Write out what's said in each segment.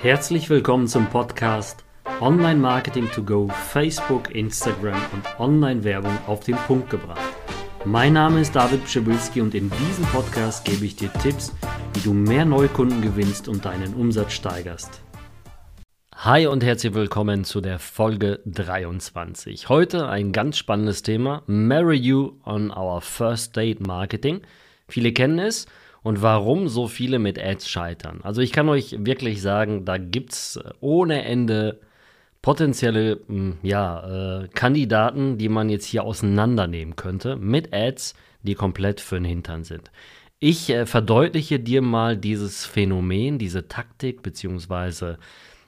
Herzlich willkommen zum Podcast Online Marketing to Go, Facebook, Instagram und Online-Werbung auf den Punkt gebracht. Mein Name ist David Pschibilski und in diesem Podcast gebe ich dir Tipps, wie du mehr Neukunden gewinnst und deinen Umsatz steigerst. Hi und herzlich willkommen zu der Folge 23. Heute ein ganz spannendes Thema: Marry You on Our First Date Marketing. Viele kennen es und warum so viele mit Ads scheitern. Also ich kann euch wirklich sagen, da gibt es ohne Ende potenzielle hm, ja, äh, Kandidaten, die man jetzt hier auseinandernehmen könnte mit Ads, die komplett für den Hintern sind. Ich äh, verdeutliche dir mal dieses Phänomen, diese Taktik beziehungsweise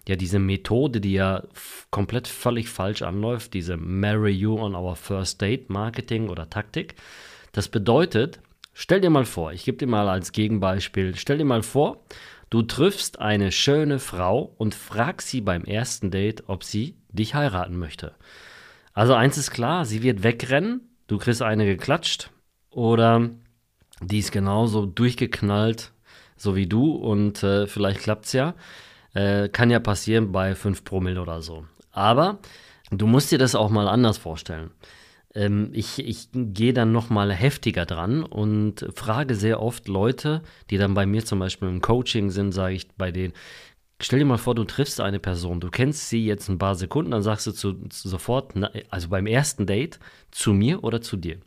ja diese Methode, die ja komplett völlig falsch anläuft, diese Marry You on Our First Date Marketing oder Taktik. Das bedeutet, Stell dir mal vor, ich gebe dir mal als Gegenbeispiel, stell dir mal vor, du triffst eine schöne Frau und fragst sie beim ersten Date, ob sie dich heiraten möchte. Also eins ist klar, sie wird wegrennen, du kriegst eine geklatscht oder die ist genauso durchgeknallt, so wie du und äh, vielleicht es ja. Äh, kann ja passieren bei 5 Promille oder so. Aber du musst dir das auch mal anders vorstellen. Ähm, ich, ich gehe dann nochmal heftiger dran und frage sehr oft Leute, die dann bei mir zum Beispiel im Coaching sind, sage ich bei denen, stell dir mal vor, du triffst eine Person, du kennst sie jetzt ein paar Sekunden, dann sagst du zu, sofort, also beim ersten Date, zu mir oder zu dir.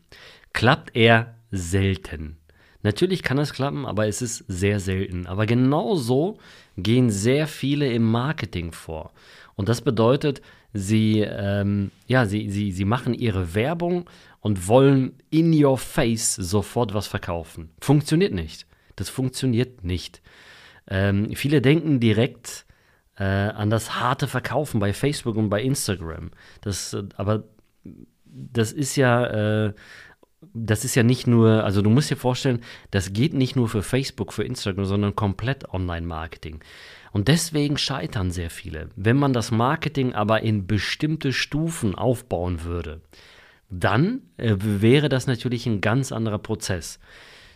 Klappt er selten. Natürlich kann es klappen, aber es ist sehr selten. Aber genauso gehen sehr viele im Marketing vor. Und das bedeutet, sie, ähm, ja, sie, sie, sie machen ihre Werbung und wollen in your face sofort was verkaufen. Funktioniert nicht. Das funktioniert nicht. Ähm, viele denken direkt äh, an das harte Verkaufen bei Facebook und bei Instagram. Das, aber das ist ja, äh, das ist ja nicht nur, also du musst dir vorstellen, das geht nicht nur für Facebook, für Instagram, sondern komplett Online-Marketing. Und deswegen scheitern sehr viele. Wenn man das Marketing aber in bestimmte Stufen aufbauen würde, dann äh, wäre das natürlich ein ganz anderer Prozess.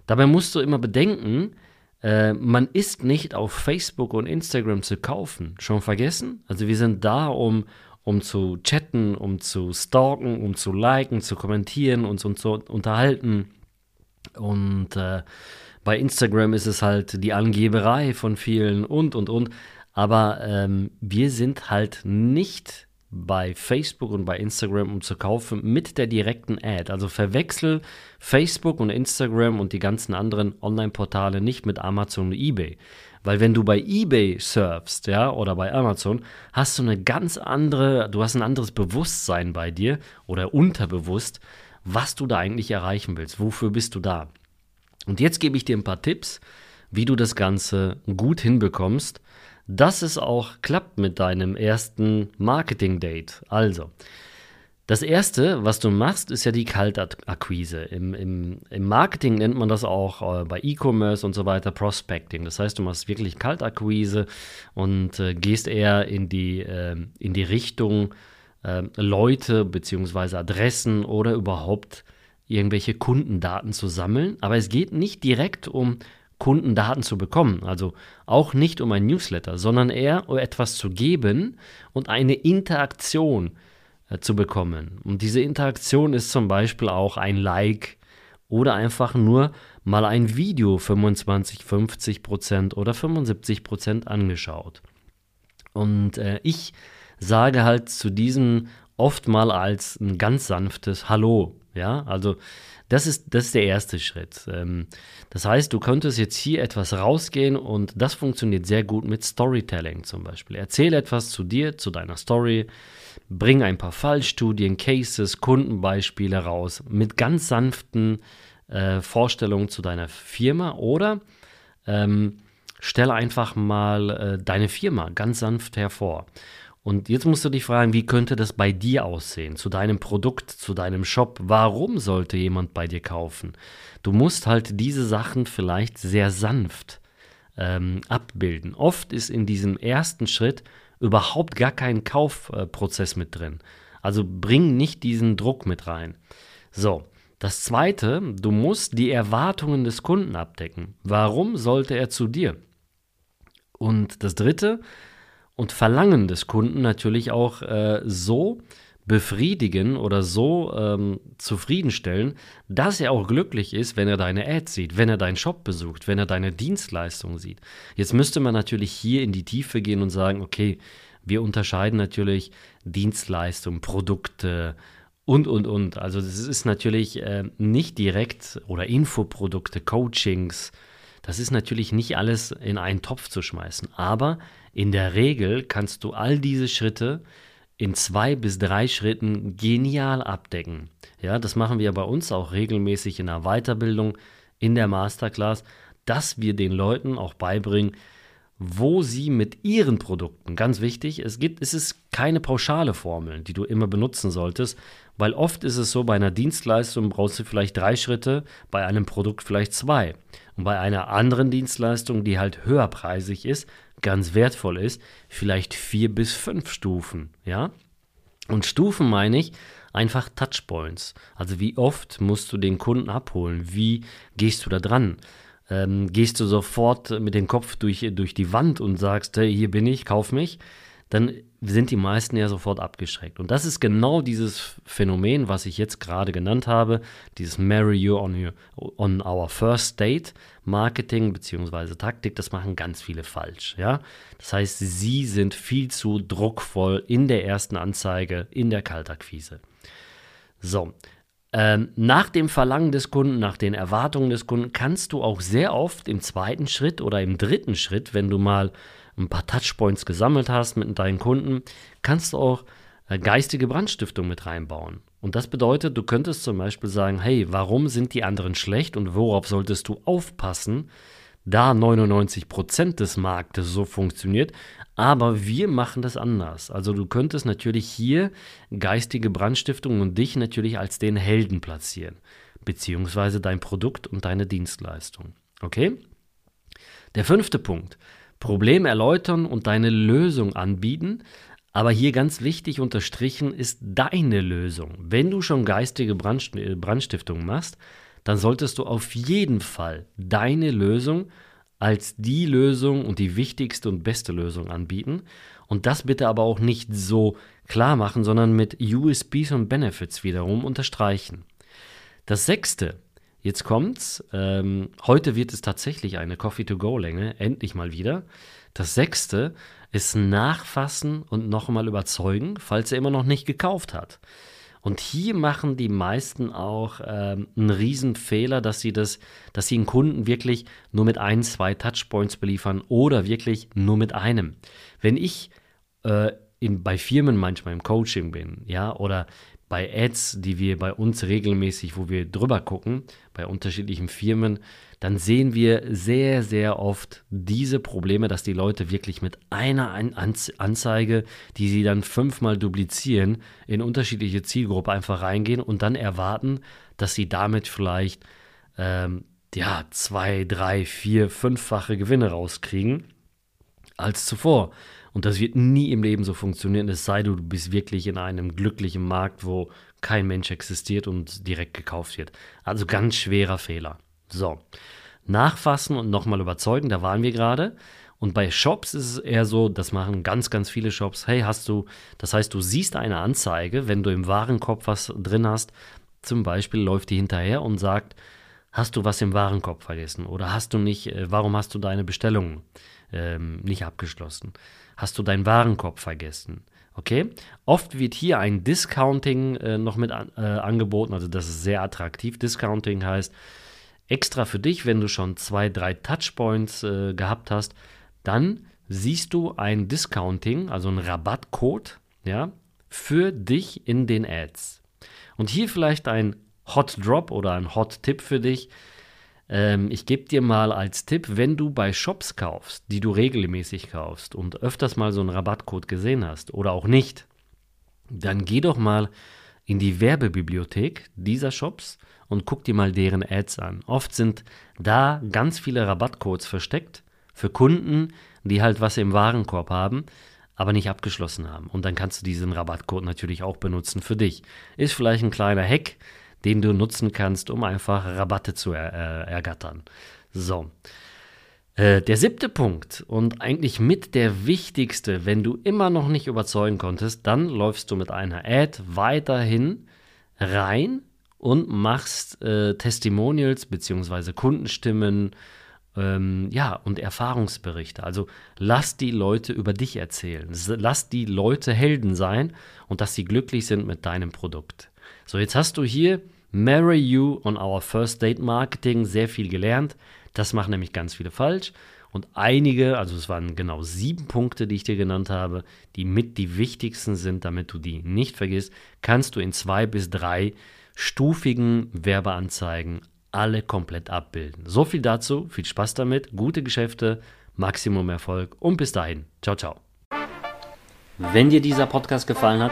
Dabei musst du immer bedenken, äh, man ist nicht auf Facebook und Instagram zu kaufen. Schon vergessen? Also wir sind da, um, um zu chatten, um zu stalken, um zu liken, zu kommentieren, uns und zu unterhalten. Und äh, bei Instagram ist es halt die Angeberei von vielen und, und, und. Aber ähm, wir sind halt nicht bei Facebook und bei Instagram, um zu kaufen, mit der direkten Ad. Also verwechsel Facebook und Instagram und die ganzen anderen Online-Portale nicht mit Amazon und eBay. Weil wenn du bei eBay surfst, ja, oder bei Amazon, hast du eine ganz andere, du hast ein anderes Bewusstsein bei dir oder unterbewusst, was du da eigentlich erreichen willst. Wofür bist du da? Und jetzt gebe ich dir ein paar Tipps, wie du das Ganze gut hinbekommst, dass es auch klappt mit deinem ersten Marketing-Date. Also, das erste, was du machst, ist ja die Kaltakquise. Im, im, Im Marketing nennt man das auch äh, bei E-Commerce und so weiter Prospecting. Das heißt, du machst wirklich Kaltakquise und äh, gehst eher in die, äh, in die Richtung äh, Leute bzw. Adressen oder überhaupt irgendwelche Kundendaten zu sammeln, aber es geht nicht direkt um Kundendaten zu bekommen, also auch nicht um ein Newsletter, sondern eher um etwas zu geben und eine Interaktion äh, zu bekommen. Und diese Interaktion ist zum Beispiel auch ein Like oder einfach nur mal ein Video 25, 50 Prozent oder 75 Prozent angeschaut. Und äh, ich sage halt zu diesem oft mal als ein ganz sanftes Hallo ja, also das ist, das ist der erste Schritt. Ähm, das heißt, du könntest jetzt hier etwas rausgehen und das funktioniert sehr gut mit Storytelling zum Beispiel. Erzähl etwas zu dir, zu deiner Story, bring ein paar Fallstudien, Cases, Kundenbeispiele raus mit ganz sanften äh, Vorstellungen zu deiner Firma oder ähm, stell einfach mal äh, deine Firma ganz sanft hervor. Und jetzt musst du dich fragen, wie könnte das bei dir aussehen, zu deinem Produkt, zu deinem Shop? Warum sollte jemand bei dir kaufen? Du musst halt diese Sachen vielleicht sehr sanft ähm, abbilden. Oft ist in diesem ersten Schritt überhaupt gar kein Kaufprozess mit drin. Also bring nicht diesen Druck mit rein. So, das zweite, du musst die Erwartungen des Kunden abdecken. Warum sollte er zu dir? Und das dritte, und Verlangen des Kunden natürlich auch äh, so befriedigen oder so ähm, zufriedenstellen, dass er auch glücklich ist, wenn er deine Ads sieht, wenn er deinen Shop besucht, wenn er deine Dienstleistung sieht. Jetzt müsste man natürlich hier in die Tiefe gehen und sagen, okay, wir unterscheiden natürlich Dienstleistungen, Produkte und, und, und. Also das ist natürlich äh, nicht direkt oder Infoprodukte, Coachings, das ist natürlich nicht alles in einen Topf zu schmeißen, aber in der Regel kannst du all diese Schritte in zwei bis drei Schritten genial abdecken. Ja, das machen wir bei uns auch regelmäßig in der Weiterbildung, in der Masterclass, dass wir den Leuten auch beibringen, wo sie mit ihren Produkten, ganz wichtig, es gibt, es ist keine pauschale Formel, die du immer benutzen solltest, weil oft ist es so, bei einer Dienstleistung brauchst du vielleicht drei Schritte, bei einem Produkt vielleicht zwei. Und bei einer anderen Dienstleistung, die halt höherpreisig ist, ganz wertvoll ist, vielleicht vier bis fünf Stufen, ja? Und Stufen meine ich einfach Touchpoints. Also wie oft musst du den Kunden abholen? Wie gehst du da dran? Ähm, gehst du sofort mit dem Kopf durch, durch die Wand und sagst, hey, hier bin ich, kauf mich? dann sind die meisten ja sofort abgeschreckt. Und das ist genau dieses Phänomen, was ich jetzt gerade genannt habe, dieses Marry You on, your, on Our First Date Marketing bzw. Taktik, das machen ganz viele falsch. Ja? Das heißt, sie sind viel zu druckvoll in der ersten Anzeige, in der Kaltakquise. So, ähm, nach dem Verlangen des Kunden, nach den Erwartungen des Kunden, kannst du auch sehr oft im zweiten Schritt oder im dritten Schritt, wenn du mal ein paar Touchpoints gesammelt hast mit deinen Kunden, kannst du auch äh, geistige Brandstiftung mit reinbauen. Und das bedeutet, du könntest zum Beispiel sagen, hey, warum sind die anderen schlecht und worauf solltest du aufpassen, da 99% des Marktes so funktioniert, aber wir machen das anders. Also du könntest natürlich hier geistige Brandstiftung und dich natürlich als den Helden platzieren, beziehungsweise dein Produkt und deine Dienstleistung. Okay? Der fünfte Punkt. Problem erläutern und deine Lösung anbieten. Aber hier ganz wichtig unterstrichen ist deine Lösung. Wenn du schon geistige Brandstiftung machst, dann solltest du auf jeden Fall deine Lösung als die Lösung und die wichtigste und beste Lösung anbieten. Und das bitte aber auch nicht so klar machen, sondern mit USBs und Benefits wiederum unterstreichen. Das sechste, Jetzt kommt's. Ähm, heute wird es tatsächlich eine Coffee-to-Go-Länge, endlich mal wieder. Das sechste ist Nachfassen und nochmal überzeugen, falls er immer noch nicht gekauft hat. Und hier machen die meisten auch ähm, einen Riesenfehler, dass sie das, dass sie einen Kunden wirklich nur mit ein, zwei Touchpoints beliefern oder wirklich nur mit einem. Wenn ich äh, in, bei Firmen manchmal im Coaching bin, ja, oder bei Ads, die wir bei uns regelmäßig, wo wir drüber gucken, bei unterschiedlichen Firmen, dann sehen wir sehr, sehr oft diese Probleme, dass die Leute wirklich mit einer Anzeige, die sie dann fünfmal duplizieren, in unterschiedliche Zielgruppen einfach reingehen und dann erwarten, dass sie damit vielleicht ähm, ja, zwei, drei, vier, fünffache Gewinne rauskriegen als zuvor. Und das wird nie im Leben so funktionieren, es sei denn, du bist wirklich in einem glücklichen Markt, wo kein Mensch existiert und direkt gekauft wird. Also ganz schwerer Fehler. So, nachfassen und nochmal überzeugen, da waren wir gerade. Und bei Shops ist es eher so, das machen ganz, ganz viele Shops. Hey, hast du, das heißt, du siehst eine Anzeige, wenn du im Warenkorb was drin hast, zum Beispiel läuft die hinterher und sagt, hast du was im Warenkorb vergessen oder hast du nicht, äh, warum hast du deine Bestellung ähm, nicht abgeschlossen? Hast du deinen Warenkorb vergessen. Okay? Oft wird hier ein Discounting äh, noch mit an, äh, angeboten, also das ist sehr attraktiv. Discounting heißt extra für dich, wenn du schon zwei, drei Touchpoints äh, gehabt hast, dann siehst du ein Discounting, also ein Rabattcode, ja, für dich in den Ads. Und hier vielleicht ein Hot Drop oder ein Hot Tipp für dich. Ähm, ich gebe dir mal als Tipp, wenn du bei Shops kaufst, die du regelmäßig kaufst und öfters mal so einen Rabattcode gesehen hast oder auch nicht, dann geh doch mal in die Werbebibliothek dieser Shops und guck dir mal deren Ads an. Oft sind da ganz viele Rabattcodes versteckt für Kunden, die halt was im Warenkorb haben, aber nicht abgeschlossen haben. Und dann kannst du diesen Rabattcode natürlich auch benutzen für dich. Ist vielleicht ein kleiner Hack, den du nutzen kannst, um einfach Rabatte zu er, äh, ergattern. So. Äh, der siebte Punkt und eigentlich mit der wichtigste, wenn du immer noch nicht überzeugen konntest, dann läufst du mit einer Ad weiterhin rein und machst äh, Testimonials bzw. Kundenstimmen ähm, ja, und Erfahrungsberichte. Also lass die Leute über dich erzählen. Lass die Leute Helden sein und dass sie glücklich sind mit deinem Produkt. So, jetzt hast du hier Marry You on Our First Date Marketing sehr viel gelernt. Das machen nämlich ganz viele falsch. Und einige, also es waren genau sieben Punkte, die ich dir genannt habe, die mit die wichtigsten sind, damit du die nicht vergisst, kannst du in zwei bis drei stufigen Werbeanzeigen alle komplett abbilden. So viel dazu, viel Spaß damit, gute Geschäfte, Maximum Erfolg und bis dahin. Ciao, ciao. Wenn dir dieser Podcast gefallen hat,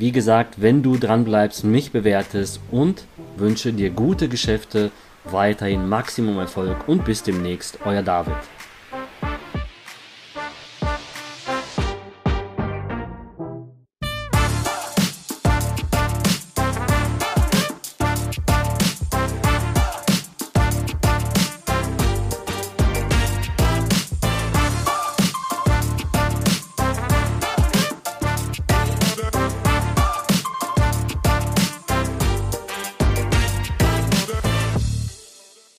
wie gesagt, wenn du dran bleibst, mich bewertest und wünsche dir gute Geschäfte, weiterhin Maximum Erfolg und bis demnächst, euer David.